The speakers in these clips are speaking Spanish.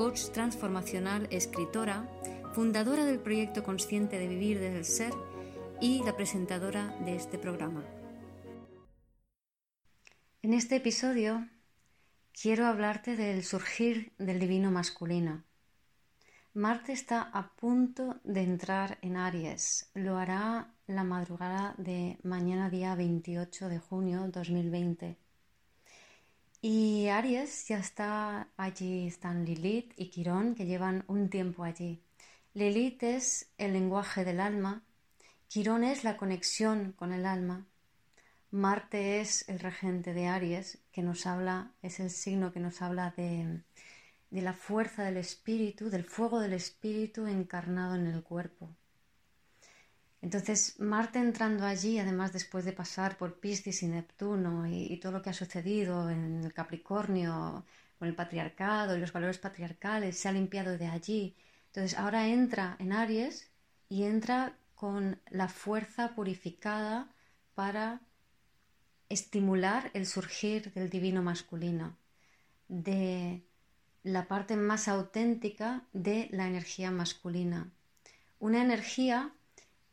coach transformacional, escritora, fundadora del proyecto Consciente de Vivir desde el Ser y la presentadora de este programa. En este episodio quiero hablarte del surgir del divino masculino. Marte está a punto de entrar en Aries. Lo hará la madrugada de mañana día 28 de junio 2020. Y Aries ya está allí, están Lilith y Quirón que llevan un tiempo allí. Lilith es el lenguaje del alma, Quirón es la conexión con el alma, Marte es el regente de Aries que nos habla, es el signo que nos habla de, de la fuerza del espíritu, del fuego del espíritu encarnado en el cuerpo. Entonces, Marte entrando allí, además después de pasar por Piscis y Neptuno y, todo lo que ha sucedido en Capricornio con el patriarcado y los valores patriarcales, se ha limpiado de allí. Entonces, ahora entra en Aries y entra con la fuerza purificada para estimular el surgir del divino masculino, de la parte más auténtica de la energía masculina. Una energía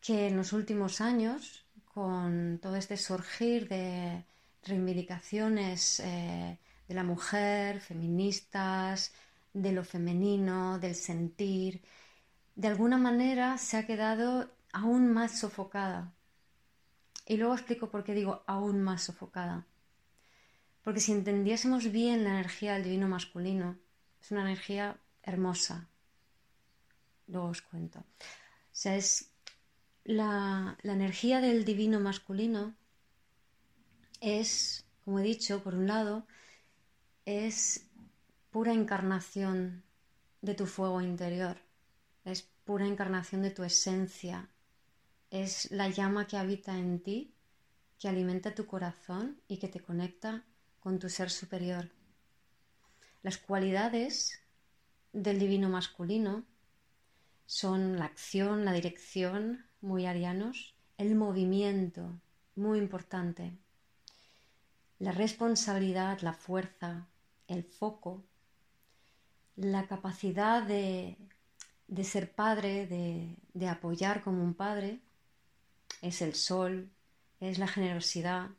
que en los últimos años, con todo este surgir de reivindicaciones eh, de la mujer, feministas, de lo femenino, del sentir, de alguna manera se ha quedado aún más sofocada. Y luego explico por qué digo aún más sofocada. Porque si entendiésemos bien la energía del divino masculino, es una energía hermosa. Luego os cuento. O sea, es la, energía del divino masculino es, como he dicho, por un lado, es pura encarnación de tu fuego interior, es pura encarnación de tu esencia, es la llama que habita en ti, que alimenta tu corazón y que te conecta con tu ser superior. Las cualidades del divino masculino son la acción, la dirección, muy arianos, el movimiento, muy importante, la responsabilidad, la fuerza, el foco, la capacidad de, ser padre, de, apoyar como un padre, es el sol, es la generosidad,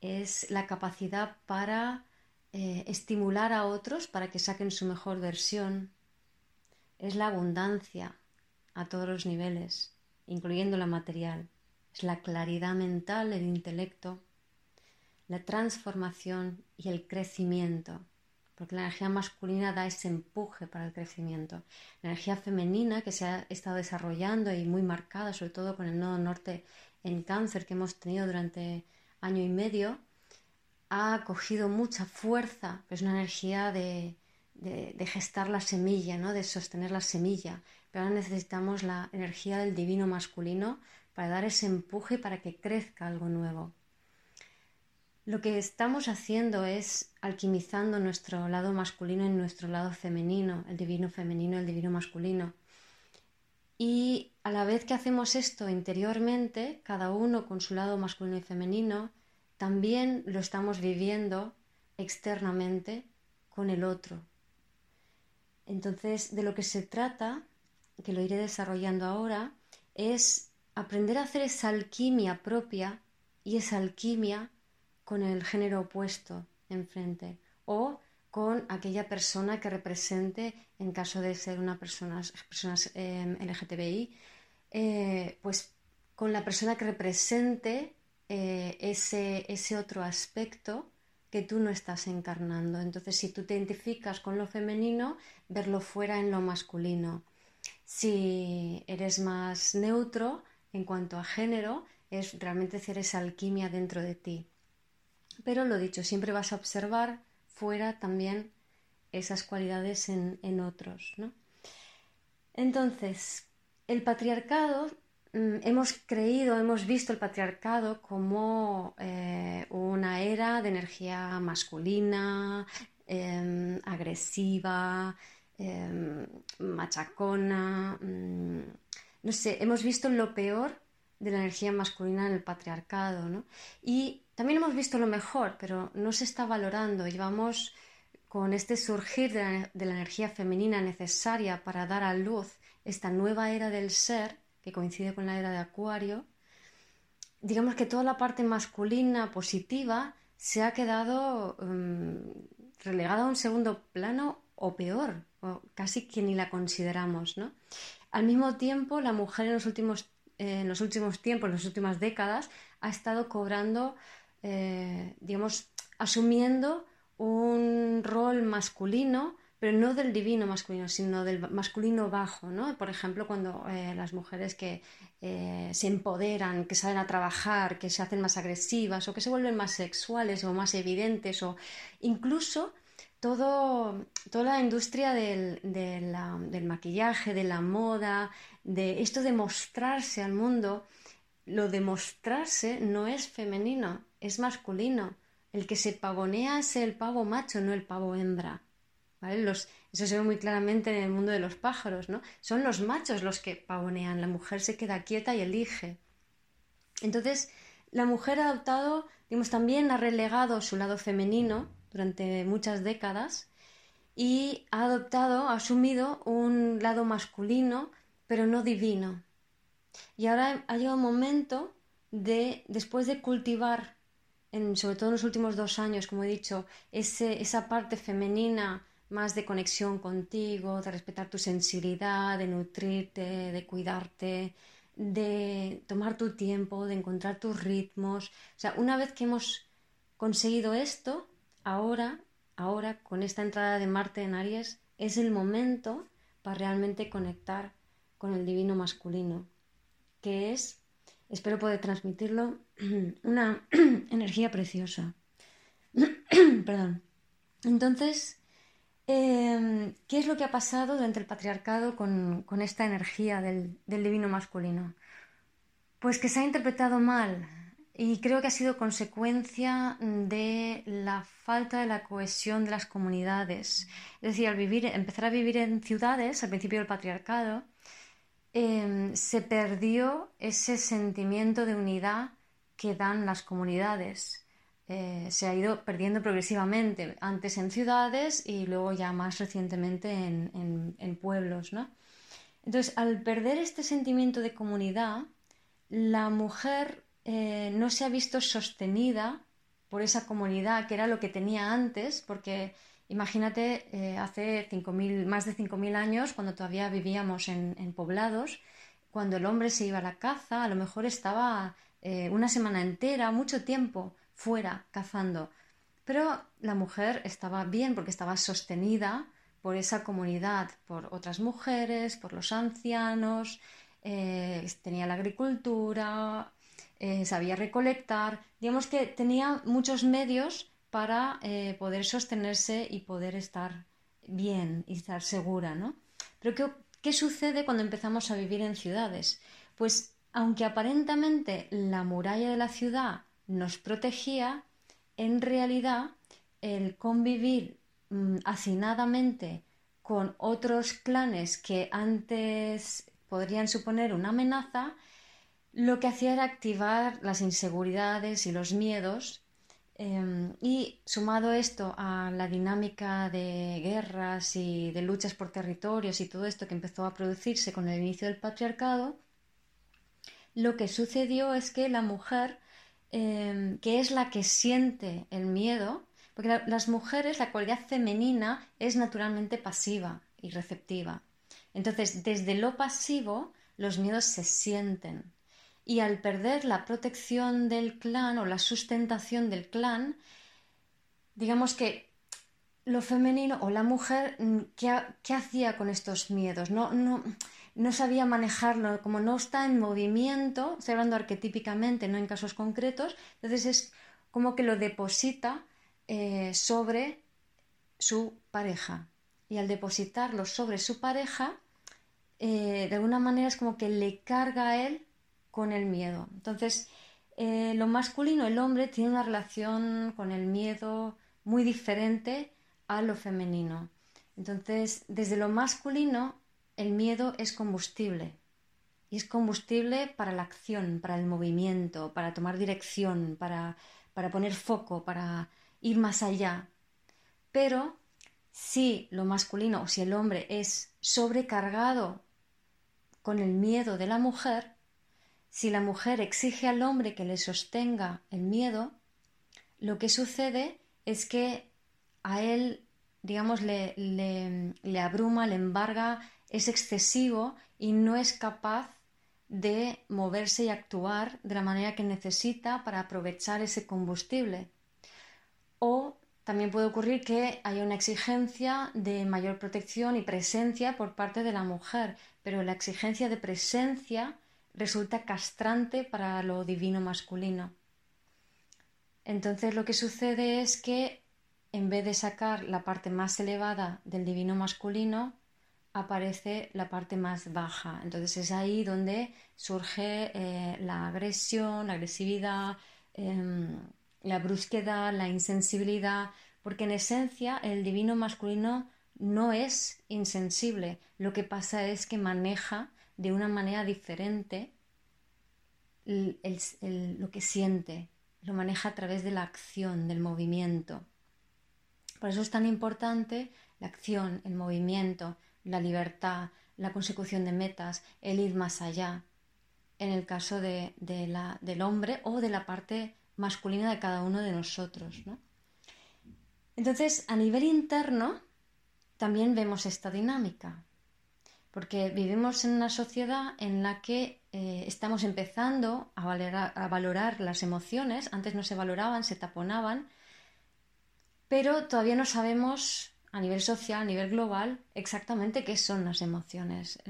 es la capacidad para eh, estimular a otros para que saquen su mejor versión, es la abundancia a todos los niveles, incluyendo la material. Es la claridad mental, el intelecto, la transformación y el crecimiento, porque la energía masculina da ese empuje para el crecimiento. La energía femenina que se ha estado desarrollando y muy marcada, sobre todo con el nodo norte en cáncer que hemos tenido durante año y medio, ha cogido mucha fuerza, es una energía de, de, gestar la semilla, ¿no? de sostener la semilla. Pero ahora necesitamos la energía del divino masculino para dar ese empuje para que crezca algo nuevo. Lo que estamos haciendo es alquimizando nuestro lado masculino y nuestro lado femenino, el divino femenino, el divino masculino. Y a la vez que hacemos esto interiormente, cada uno con su lado masculino y femenino, también lo estamos viviendo externamente con el otro, entonces, de lo que se trata, que lo iré desarrollando ahora, es aprender a hacer esa alquimia propia y esa alquimia con el género opuesto enfrente o con aquella persona que represente, en caso de ser una persona, personas em, LGTBI, eh, pues con la persona que represente eh, ese, ese otro aspecto que tú no estás encarnando. Entonces, si tú te identificas con lo femenino, verlo fuera en lo masculino. Si eres más neutro en cuanto a género, es realmente hacer esa alquimia dentro de ti. Pero lo dicho, siempre vas a observar fuera también esas cualidades en, otros. Entonces, el patriarcado, mm, hemos creído, hemos visto el patriarcado como eh, una era de energía masculina, em, agresiva, em, machacona. Mm, no sé, hemos visto lo peor de la energía masculina en el patriarcado, ¿no? Y también hemos visto lo mejor, pero no se está valorando. Llevamos con este surgir de la, energía femenina necesaria para dar a luz esta nueva era del ser, que coincide con la era de Acuario, digamos que toda la parte masculina positiva se ha quedado mm, relegada a un segundo plano o peor, casi que ni la consideramos. ¿no? Al mismo tiempo, la mujer en los últimos, eh, en los últimos tiempos, en las últimas décadas, ha estado cobrando, eh, digamos, asumiendo un rol masculino, pero no del divino masculino, sino del masculino bajo, ¿no? Por ejemplo, cuando eh, las mujeres que se empoderan, que salen a trabajar, que se hacen más agresivas o que se vuelven más sexuales o más evidentes o incluso todo, toda la industria del, del maquillaje, de la moda, de esto de mostrarse al mundo, lo de mostrarse no es femenino, es masculino. El que se pavonea es el pavo macho, no el pavo hembra. Los, eso se ve muy claramente en el mundo de los pájaros, ¿no? Son los machos los que pavonean, la mujer se queda quieta y elige. Entonces, la mujer ha adoptado, digamos, también ha relegado su lado femenino durante muchas décadas y ha adoptado, ha asumido un lado masculino, pero no divino. Y ahora ha llegado un momento de, después de cultivar sobre todo en los últimos dos años, como he dicho, esa parte femenina más de conexión contigo, de respetar tu sensibilidad, de nutrirte, de cuidarte, de tomar tu tiempo, de encontrar tus ritmos. O sea, una vez que hemos conseguido esto, ahora, ahora, con esta entrada de Marte en Aries, es el momento para realmente conectar con el divino masculino, que es espero poder transmitirlo, una energía preciosa. Perdón. Entonces, em, ¿qué es lo que ha pasado durante el patriarcado con, esta energía del, divino masculino? Pues que se ha interpretado mal y creo que ha sido consecuencia de la falta de la cohesión de las comunidades. Es decir, al vivir, empezar a vivir en ciudades, al principio del patriarcado, Em, se perdió ese sentimiento de unidad que dan las comunidades. Eh, se ha ido perdiendo progresivamente, antes en ciudades y luego ya más recientemente en, pueblos. Entonces, al perder este sentimiento de comunidad, la mujer eh, no se ha visto sostenida por esa comunidad que era lo que tenía antes, porque Imagínate eh, hace más de 5.000 años, cuando todavía vivíamos en, poblados, cuando el hombre se iba a la caza, a lo mejor estaba eh, una semana entera, mucho tiempo fuera cazando. Pero la mujer estaba bien porque estaba sostenida por esa comunidad, por otras mujeres, por los ancianos, tenía la agricultura, sabía recolectar, digamos que tenía muchos medios para eh, poder sostenerse y poder estar bien y estar segura, ¿no? Pero ¿qué, ¿qué sucede cuando empezamos a vivir en ciudades? Pues aunque aparentemente la muralla de la ciudad nos protegía, en realidad el convivir mm, hacinadamente con otros clanes que antes podrían suponer una amenaza, lo que hacía era activar las inseguridades y los miedos Em, y sumado esto a la dinámica de guerras y de luchas por territorios y todo esto que empezó a producirse con el inicio del patriarcado, lo que sucedió es que la mujer, em, que es la que siente el miedo, porque las mujeres, la cualidad femenina es naturalmente pasiva y receptiva. Entonces, desde lo pasivo, los miedos se sienten y al perder la protección del clan o la sustentación del clan, digamos que lo femenino o la mujer, mm, ¿qué, hacía con estos miedos? No, no, no, sabía manejarlo, como no está en movimiento, estoy hablando arquetípicamente, no en casos concretos, entonces es como que lo deposita eh, sobre su pareja. Y al depositarlo sobre su pareja, eh, de alguna manera es como que le carga a él con el miedo. Entonces, eh, lo masculino, el hombre, tiene una relación con el miedo muy diferente a lo femenino. Entonces, desde lo masculino, el miedo es combustible. Y es combustible para la acción, para el movimiento, para tomar dirección, para, para poner foco, para ir más allá. Pero si lo masculino o si el hombre es sobrecargado con el miedo de la mujer, si la mujer exige al hombre que le sostenga el miedo, lo que sucede es que a él, digamos, le, le, abruma, le embarga, es excesivo y no es capaz de moverse y actuar de la manera que necesita para aprovechar ese combustible. O también puede ocurrir que haya una exigencia de mayor protección y presencia por parte de la mujer, pero la exigencia de presencia resulta castrante para lo divino masculino. Entonces lo que sucede es que en vez de sacar la parte más elevada del divino masculino, aparece la parte más baja. Entonces es ahí donde surge eh, la agresión, la agresividad, em, la brusquedad, la insensibilidad, porque en esencia el divino masculino no es insensible. Lo que pasa es que maneja de una manera diferente lo que siente, lo maneja a través de la acción, del movimiento. Por eso es tan importante la acción, el movimiento, la libertad, la consecución de metas, el ir más allá, en el caso de, la, del hombre o de la parte masculina de cada uno de nosotros. Entonces, a nivel interno, también vemos esta dinámica porque vivimos en una sociedad en la que eh, estamos empezando a valorar, a valorar, las emociones, antes no se valoraban, se taponaban, pero todavía no sabemos a nivel social, a nivel global, exactamente qué son las emociones.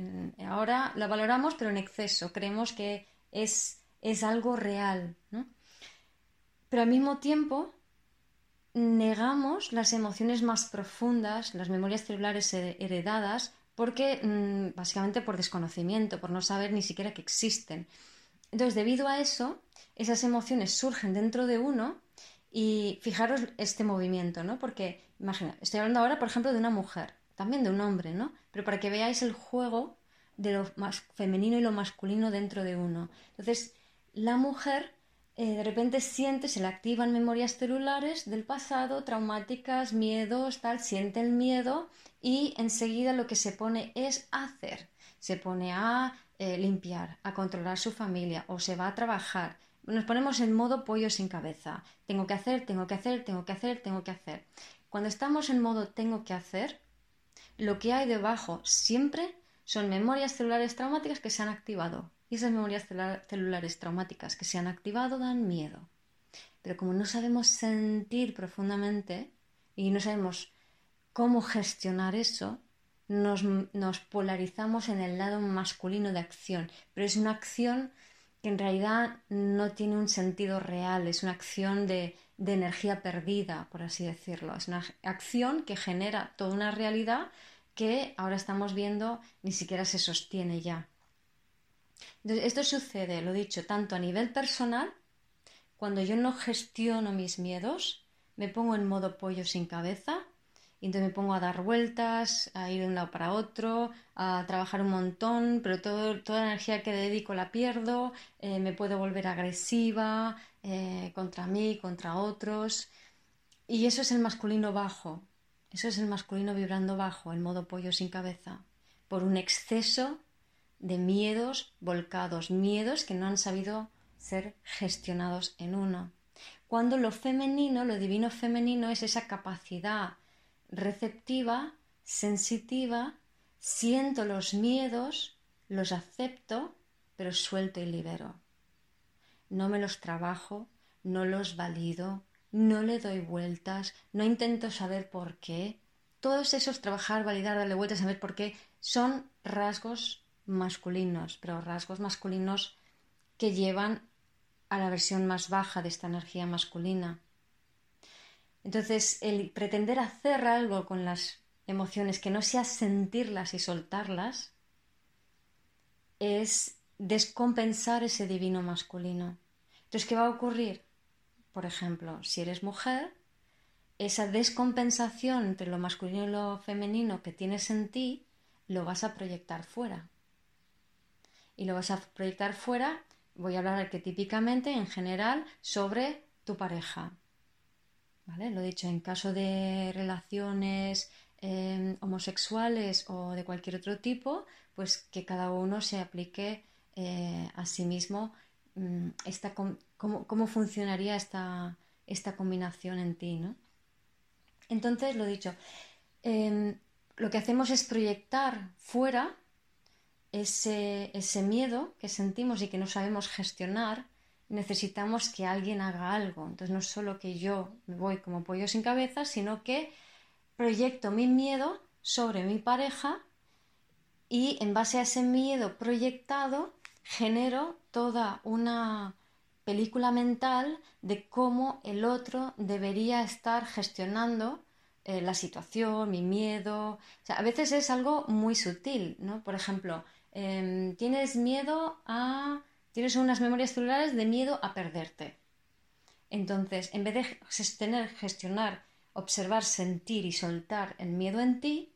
Ahora la valoramos, pero en exceso, creemos que es, es algo real, Pero al mismo tiempo negamos las emociones más profundas, las memorias celulares heredadas, porque mm, básicamente por desconocimiento, por no saber ni siquiera que existen. Entonces, debido a eso, esas emociones surgen dentro de uno y fijaros este movimiento, ¿no? Porque, imagina, estoy hablando ahora, por ejemplo, de una mujer, también de un hombre, ¿no? Pero para que veáis el juego de lo más femenino y lo masculino dentro de uno. Entonces, la mujer eh, de repente siente, se le activan memorias celulares del pasado, traumáticas, miedos, tal, siente el miedo y enseguida lo que se pone es hacer. Se pone a eh, limpiar, a controlar su familia o se va a trabajar. Nos ponemos en modo pollo sin cabeza. Tengo que hacer, tengo que hacer, tengo que hacer, tengo que hacer. Cuando estamos en modo tengo que hacer, lo que hay debajo siempre son memorias celulares traumáticas que se han activado y esas memorias celulares traumáticas que se han activado dan miedo. Pero como no sabemos sentir profundamente y no sabemos cómo gestionar eso, nos, polarizamos en el lado masculino de acción. Pero es una acción que en realidad no tiene un sentido real, es una acción de, energía perdida, por así decirlo. Es una acción que genera toda una realidad que ahora estamos viendo ni siquiera se sostiene ya esto sucede, lo dicho, tanto a nivel personal, cuando yo no gestiono mis miedos, me pongo en modo pollo sin cabeza, y entonces me pongo a dar vueltas, a ir de un lado para otro, a trabajar un montón, pero toda la energía que dedico la pierdo, eh, me puedo volver agresiva eh, contra mí, contra otros. Y eso es el masculino bajo, eso es el masculino vibrando bajo, el modo pollo sin cabeza, por un exceso de miedos volcados, miedos que no han sabido ser gestionados en uno. Cuando lo femenino, lo divino femenino es esa capacidad receptiva, sensitiva, siento los miedos, los acepto, pero suelto y libero. No me los trabajo, no los valido, no le doy vueltas, no intento saber por qué. Todos esos trabajar, validar, darle vueltas, saber por qué, son rasgos masculinos, pero rasgos masculinos que llevan a la versión más baja de esta energía masculina. Entonces, el pretender hacer algo con las emociones que no sea sentirlas y soltarlas, es descompensar ese divino masculino. Entonces, ¿qué va a ocurrir? Por ejemplo, si eres mujer, esa descompensación entre lo masculino y lo femenino que tienes en ti, lo vas a proyectar fuera. Y lo vas a proyectar fuera, voy a hablar arquetípicamente, en general, sobre tu pareja. Lo dicho, en caso de relaciones em, homosexuales o de cualquier otro tipo, pues que cada uno se aplique eh, a sí mismo mm, esta, cómo, funcionaría esta, esta combinación en ti, ¿no? Entonces, lo dicho, em, lo que hacemos es proyectar fuera ese, ese, miedo que sentimos y que no sabemos gestionar, necesitamos que alguien haga algo. Entonces, no solo que yo me voy como pollo sin cabeza, sino que proyecto mi miedo sobre mi pareja y en base a ese miedo proyectado genero toda una película mental de cómo el otro debería estar gestionando eh, la situación, mi miedo. a veces es algo muy sutil, ¿no? Por ejemplo, em, tienes miedo a. tienes unas memorias celulares de miedo a perderte. Entonces, en vez de tener, gestionar, observar, sentir y soltar el miedo en ti,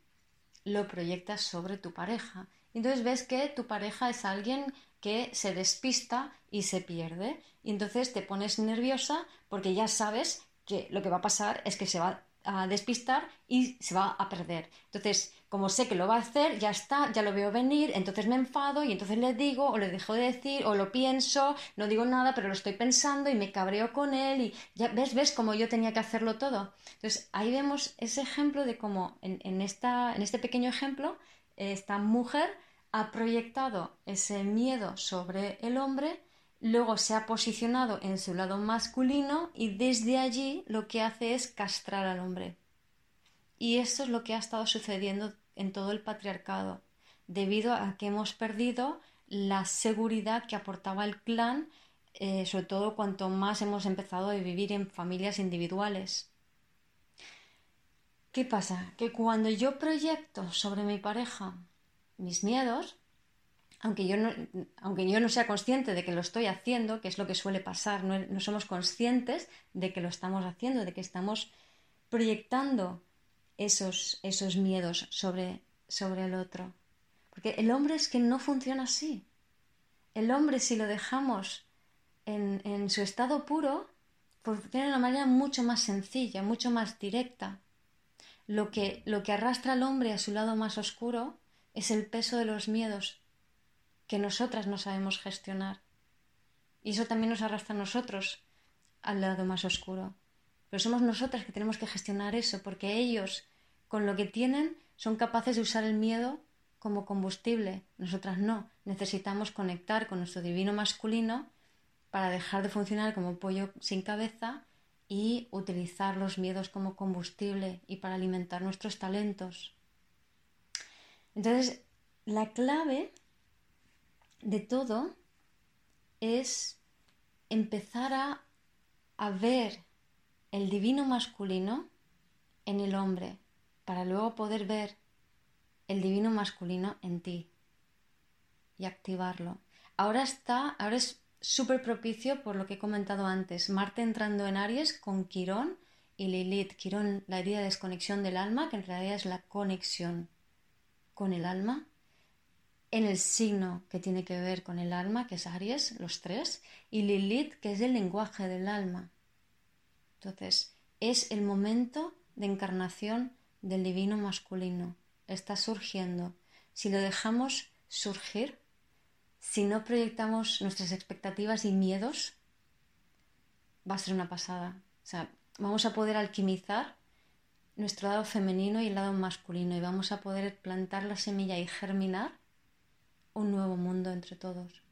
lo proyectas sobre tu pareja. Entonces ves que tu pareja es alguien que se despista y se pierde. Y entonces te pones nerviosa porque ya sabes que lo que va a pasar es que se va a despistar y se va a perder. Entonces, como sé que lo va a hacer, ya está, ya lo veo venir, entonces me enfado y entonces le digo o le dejo de decir o lo pienso, no digo nada, pero lo estoy pensando y me cabreo con él y ya ves, ves cómo yo tenía que hacerlo todo. Entonces, ahí vemos ese ejemplo de cómo en, esta, en este pequeño ejemplo, esta mujer ha proyectado ese miedo sobre el hombre, luego se ha posicionado en su lado masculino y desde allí lo que hace es castrar al hombre. Y esto es lo que ha estado sucediendo en todo el patriarcado, debido a que hemos perdido la seguridad que aportaba el clan, eh, sobre todo cuanto más hemos empezado a vivir en familias individuales. ¿Qué pasa? Que cuando yo proyecto sobre mi pareja mis miedos, aunque yo, no, aunque yo no sea consciente de que lo estoy haciendo, que es lo que suele pasar, no, somos conscientes de que lo estamos haciendo, de que estamos proyectando esos, esos miedos sobre, sobre el otro. Porque el hombre es que no funciona así. El hombre, si lo dejamos en, en su estado puro, funciona de una manera mucho más sencilla, mucho más directa. Lo que, lo que arrastra al hombre a su lado más oscuro es el peso de los miedos que nosotras no sabemos gestionar. Y eso también nos arrastra a nosotros al lado más oscuro. Pero somos nosotras que tenemos que gestionar eso, porque ellos, con lo que tienen, son capaces de usar el miedo como combustible. Nosotras no. Necesitamos conectar con nuestro divino masculino para dejar de funcionar como pollo sin cabeza y utilizar los miedos como combustible y para alimentar nuestros talentos. Entonces, la clave de todo es empezar a, a ver el divino masculino en el hombre, para luego poder ver el divino masculino en ti y activarlo. Ahora está, ahora es súper propicio por lo que he comentado antes. Marte entrando en Aries con Quirón y Lilith. Quirón, la herida de desconexión del alma, que en realidad es la conexión con el alma, en el signo que tiene que ver con el alma, que es Aries, los tres, y Lilith, que es el lenguaje del alma. Entonces, es el momento de encarnación del divino masculino. Está surgiendo. Si lo dejamos surgir, si no proyectamos nuestras expectativas y miedos, va a ser una pasada. O sea, vamos a poder alquimizar nuestro lado femenino y el lado masculino y vamos a poder plantar la semilla y germinar un nuevo mundo entre todos.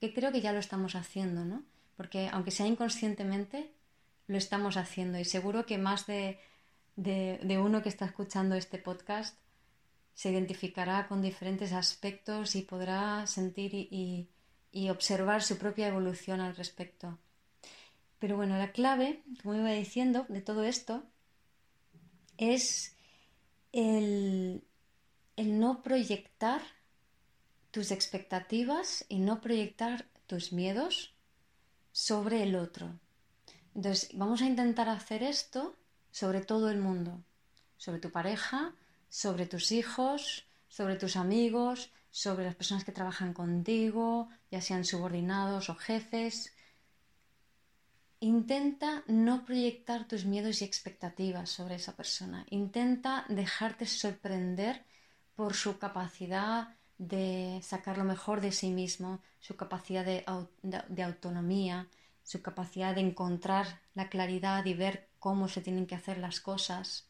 Que creo que ya lo estamos haciendo, ¿no? Porque aunque sea inconscientemente, lo estamos haciendo y seguro que más de, de, uno que está escuchando este podcast se identificará con diferentes aspectos y podrá sentir y, y observar su propia evolución al respecto. Pero bueno, la clave, como iba diciendo, de todo esto es el, no proyectar tus expectativas y no proyectar tus miedos sobre el otro. Entonces, vamos a intentar hacer esto sobre todo el mundo, sobre tu pareja, sobre tus hijos, sobre tus amigos, sobre las personas que trabajan contigo, ya sean subordinados o jefes. Intenta no proyectar tus miedos y expectativas sobre esa persona. Intenta dejarte sorprender por su capacidad de sacar lo mejor de sí mismo, su capacidad de, autonomía, su capacidad de encontrar la claridad y ver cómo se tienen que hacer las cosas,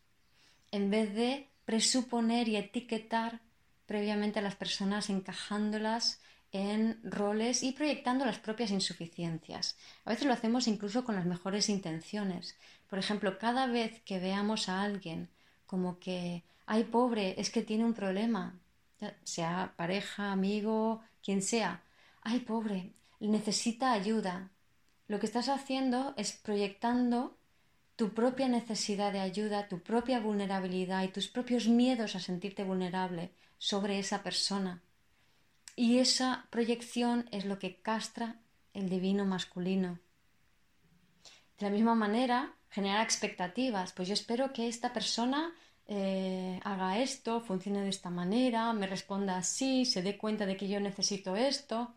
en vez de presuponer y etiquetar previamente a las personas encajándolas en roles y proyectando las propias insuficiencias. A veces lo hacemos incluso con las mejores intenciones. Por ejemplo, cada vez que veamos a alguien como que, ay pobre, es que tiene un problema, sea pareja, amigo, quien sea. Ay, pobre, necesita ayuda. Lo que estás haciendo es proyectando tu propia necesidad de ayuda, tu propia vulnerabilidad y tus propios miedos a sentirte vulnerable sobre esa persona. Y esa proyección es lo que castra el divino masculino. De la misma manera, generar expectativas. Pues yo espero que esta persona eh, haga esto, funcione de esta manera, me responda así, se dé cuenta de que yo necesito esto.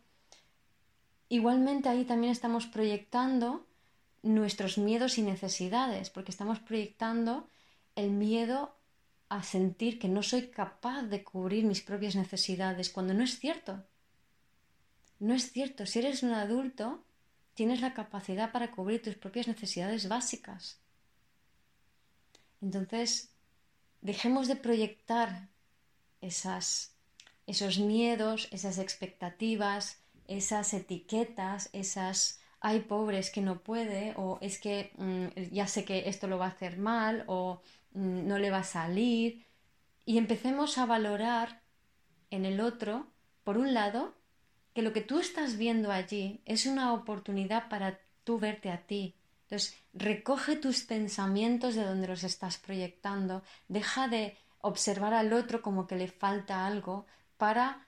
Igualmente ahí también estamos proyectando nuestros miedos y necesidades, porque estamos proyectando el miedo a sentir que no soy capaz de cubrir mis propias necesidades, cuando no es cierto. No es cierto. Si eres un adulto, tienes la capacidad para cubrir tus propias necesidades básicas. Entonces, dejemos de proyectar esas, esos miedos, esas expectativas, esas etiquetas, esas hay pobres que no puede o es que mm, ya sé que esto lo va a hacer mal o mm, no le va a salir y empecemos a valorar en el otro, por un lado, que lo que tú estás viendo allí es una oportunidad para tú verte a ti, entonces, recoge tus pensamientos de donde los estás proyectando, deja de observar al otro como que le falta algo para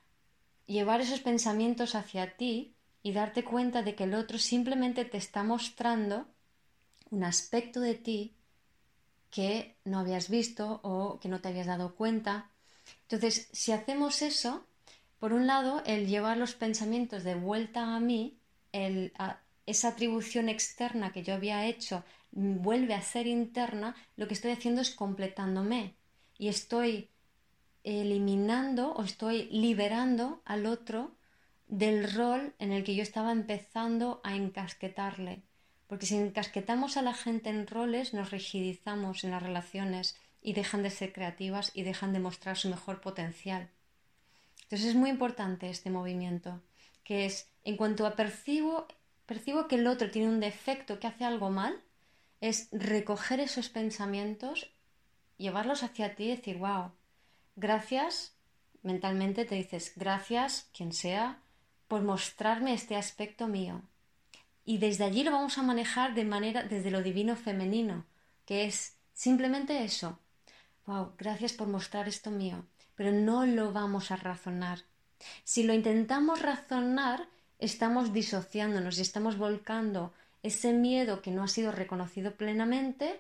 llevar esos pensamientos hacia ti y darte cuenta de que el otro simplemente te está mostrando un aspecto de ti que no habías visto o que no te habías dado cuenta. Entonces, si hacemos eso, por un lado, el llevar los pensamientos de vuelta a mí, el esa atribución externa que yo había hecho vuelve a ser interna, lo que estoy haciendo es completándome y estoy eliminando o estoy liberando al otro del rol en el que yo estaba empezando a encasquetarle. Porque si encasquetamos a la gente en roles, nos rigidizamos en las relaciones y dejan de ser creativas y dejan de mostrar su mejor potencial. Entonces es muy importante este movimiento, que es en cuanto a percibo que el otro tiene un defecto, que hace algo mal, es recoger esos pensamientos, llevarlos hacia ti y decir, wow, gracias, mentalmente te dices, gracias, quien sea, por mostrarme este aspecto mío. Y desde allí lo vamos a manejar de manera desde lo divino femenino, que es simplemente eso. Wow, gracias por mostrar esto mío, pero no lo vamos a razonar. Si lo intentamos razonar, estamos disociándonos y estamos volcando ese miedo que no ha sido reconocido plenamente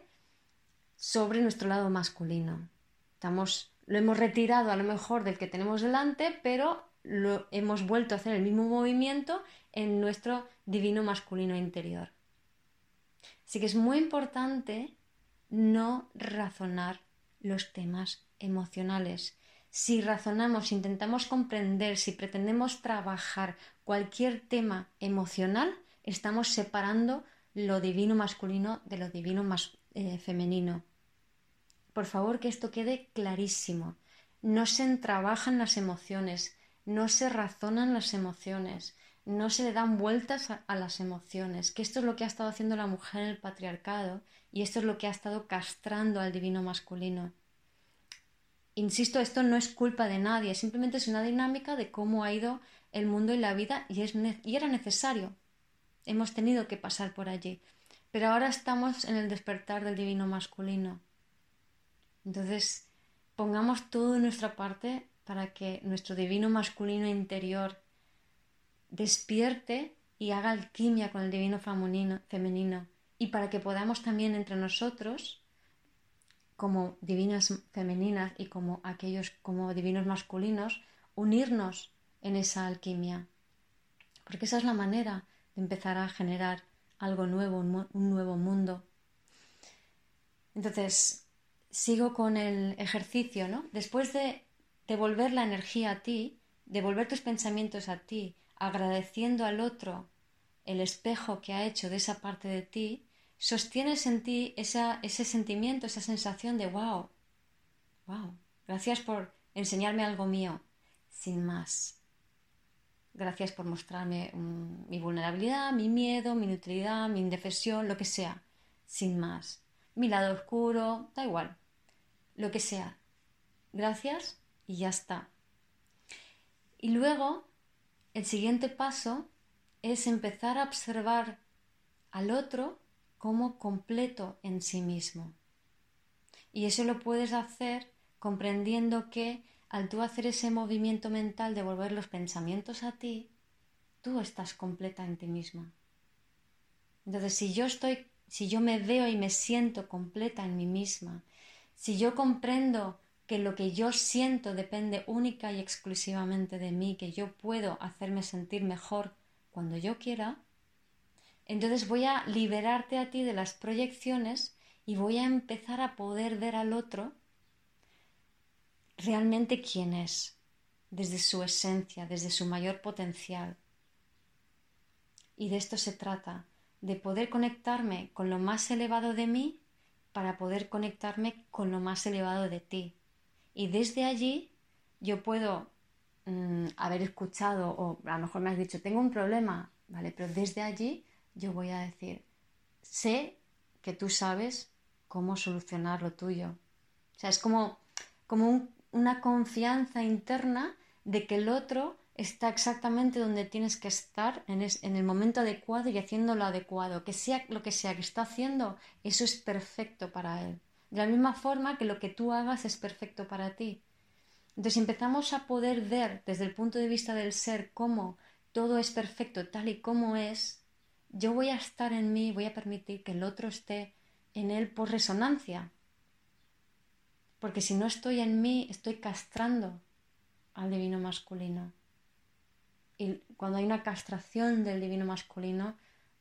sobre nuestro lado masculino. Estamos, lo hemos retirado a lo mejor del que tenemos delante, pero lo hemos vuelto a hacer el mismo movimiento en nuestro divino masculino interior. Así que es muy importante no razonar los temas emocionales. Si razonamos, intentamos comprender, si pretendemos trabajar cualquier tema emocional, estamos separando lo divino masculino de lo divino eh, femenino. Por favor, que esto quede clarísimo. No se trabajan las emociones, no se razonan las emociones, no se le dan vueltas a, las emociones, que esto es lo que ha estado haciendo la mujer en el patriarcado y esto es lo que ha estado castrando al divino masculino. Insisto, esto no es culpa de nadie, simplemente es una dinámica de cómo ha ido el mundo y la vida y, es y era necesario. Hemos tenido que pasar por allí. Pero ahora estamos en el despertar del divino masculino. Entonces, pongamos todo de nuestra parte para que nuestro divino masculino interior despierte y haga alquimia con el divino femenino y para que podamos también entre nosotros como divinas femeninas y como aquellos como divinos masculinos unirnos en esa alquimia porque esa es la manera de empezar a generar algo nuevo, un, nuevo mundo. Entonces, sigo con el ejercicio, ¿no? Después de devolver la energía a ti, devolver tus pensamientos a ti, agradeciendo al otro el espejo que ha hecho de esa parte de ti, sostienes en ti ese sentimiento, esa sensación de wow, wow, gracias por enseñarme algo mío, sin más. Gracias por mostrarme mm, mi vulnerabilidad, mi miedo, mi inutilidad, mi indefensión, lo que sea, sin más. Mi lado oscuro, da igual, lo que sea. Gracias y ya está. Y luego, el siguiente paso es empezar a observar al otro como completo en sí mismo. Y eso lo puedes hacer comprendiendo que al tú hacer ese movimiento mental de volver los pensamientos a ti, tú estás completa en ti misma. Entonces, si yo estoy, si yo me veo y me siento completa en mí misma, si yo comprendo que lo que yo siento depende única y exclusivamente de mí, que yo puedo hacerme sentir mejor cuando yo quiera, entonces voy a liberarte a ti de las proyecciones y voy a empezar a poder ver al otro realmente quién es, desde su esencia, desde su mayor potencial. Y de esto se trata, de poder conectarme con lo más elevado de mí para poder conectarme con lo más elevado de ti. Y desde allí yo puedo mm, haber escuchado o a lo mejor me has dicho, tengo un problema, ¿vale? Pero desde allí yo voy a decir, sé que tú sabes cómo solucionar lo tuyo. O sea, es como, como un una confianza interna de que el otro está exactamente donde tienes que estar en, el momento adecuado y haciendo lo adecuado, que sea lo que sea que está haciendo, eso es perfecto para él. De la misma forma que lo que tú hagas es perfecto para ti. Entonces empezamos a poder ver desde el punto de vista del ser cómo todo es perfecto tal y como es, yo voy a estar en mí, voy a permitir que el otro esté en él por resonancia, porque si no estoy en mí, estoy castrando al divino masculino. Y cuando hay una castración del divino masculino,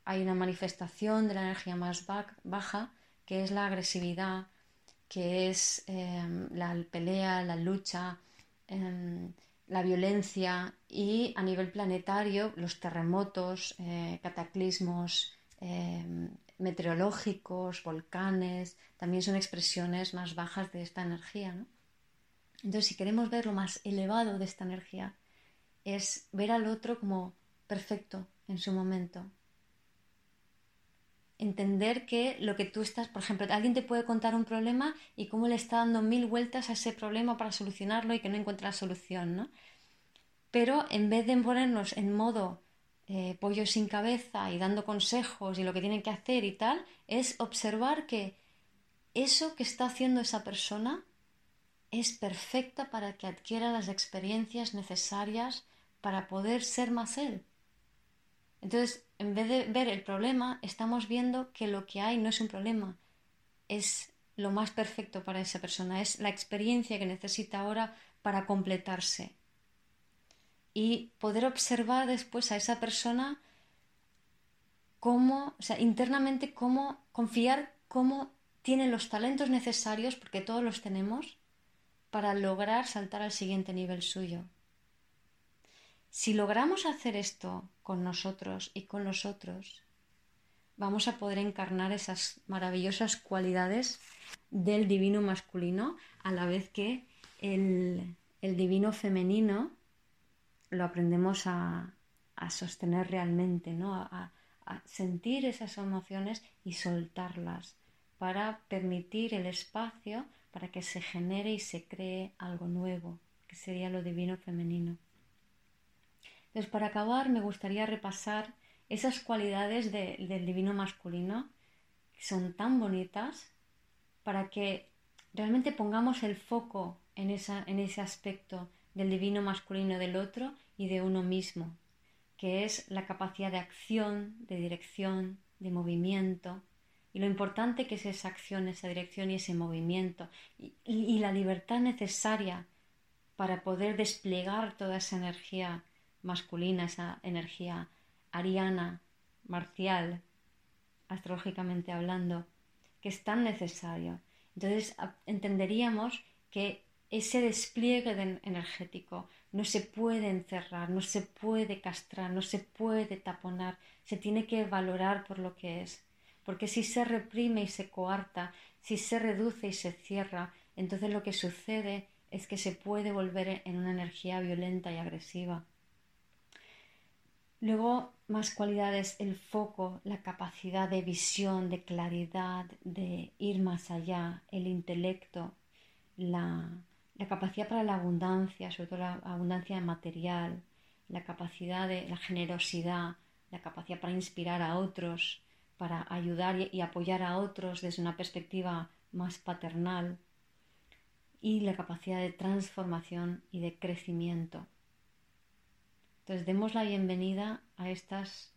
hay una manifestación de la energía más baja, que es la agresividad, que es em, la pelea, la lucha, em, la violencia y a nivel planetario los terremotos, eh, cataclismos, em, meteorológicos, volcanes, también son expresiones más bajas de esta energía. ¿no? Entonces, si queremos ver lo más elevado de esta energía, es ver al otro como perfecto en su momento. Entender que lo que tú estás, por ejemplo, alguien te puede contar un problema y cómo le está dando mil vueltas a ese problema para solucionarlo y que no encuentra la solución, ¿no? Pero en vez de ponernos en modo eh, sin cabeza y dando consejos y lo que tienen que hacer y tal, es observar que eso que está haciendo esa persona es perfecta para que adquiera las experiencias necesarias para poder ser más él. Entonces, en vez de ver el problema, estamos viendo que lo que hay no es un problema, es lo más perfecto para esa persona, es la experiencia que necesita ahora para completarse y poder observar después a esa persona cómo, o sea, internamente cómo confiar cómo tiene los talentos necesarios, porque todos los tenemos, para lograr saltar al siguiente nivel suyo. Si logramos hacer esto con nosotros y con los otros, vamos a poder encarnar esas maravillosas cualidades del divino masculino a la vez que el, el divino femenino lo aprendemos a, sostener realmente, ¿no? A, sentir esas emociones y soltarlas para permitir el espacio para que se genere y se cree algo nuevo, que sería lo divino femenino. Entonces, para acabar, me gustaría repasar esas cualidades del divino masculino, que son tan bonitas, para que realmente pongamos el foco en, esa, en ese aspecto del divino masculino del otro y de uno mismo, que es la capacidad de acción, de dirección, de movimiento, y lo importante que es esa acción, esa dirección y ese movimiento, y, la libertad necesaria para poder desplegar toda esa energía masculina, esa energía ariana, marcial, astrológicamente hablando, que es tan necesario. Entonces entenderíamos que ese despliegue energético no se puede encerrar, no se puede castrar, no se puede taponar, se tiene que valorar por lo que es. Porque si se reprime y se coarta, si se reduce y se cierra, entonces lo que sucede es que se puede volver en una energía violenta y agresiva. Luego, más cualidades, el foco, la capacidad de visión, de claridad, de ir más allá, el intelecto, la, la capacidad para la abundancia, sobre todo la abundancia material, la capacidad de la generosidad, la capacidad para inspirar a otros, para ayudar y apoyar a otros desde una perspectiva más paternal y la capacidad de transformación y de crecimiento. Entonces demos la bienvenida a estas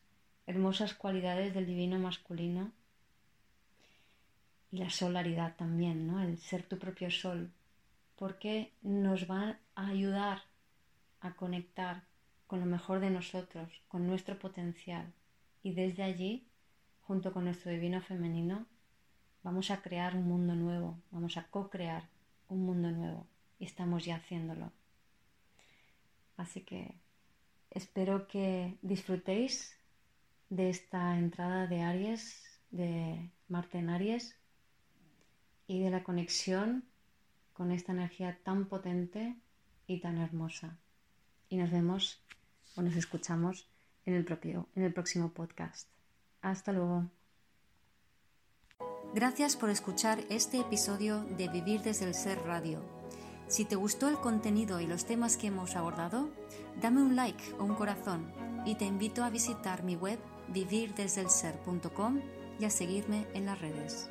hermosas cualidades del divino masculino y la solaridad también, ¿no? El ser tu propio sol, porque nos va a ayudar a conectar con lo mejor de nosotros, con nuestro potencial. Y desde allí, junto con nuestro divino femenino, vamos a crear un mundo nuevo, vamos a co-crear un mundo nuevo. Y estamos ya haciéndolo. Así que espero que disfrutéis de esta entrada de Aries, de Marte en Aries, y de la conexión con esta energía tan potente y tan hermosa. Y nos vemos o nos escuchamos en el, propio, en el próximo podcast. Hasta luego. Gracias por escuchar este episodio de Vivir desde el Ser Radio. Si te gustó el contenido y los temas que hemos abordado, dame un like o un corazón y te invito a visitar mi web vivirdesdelser.com y a seguirme en las redes.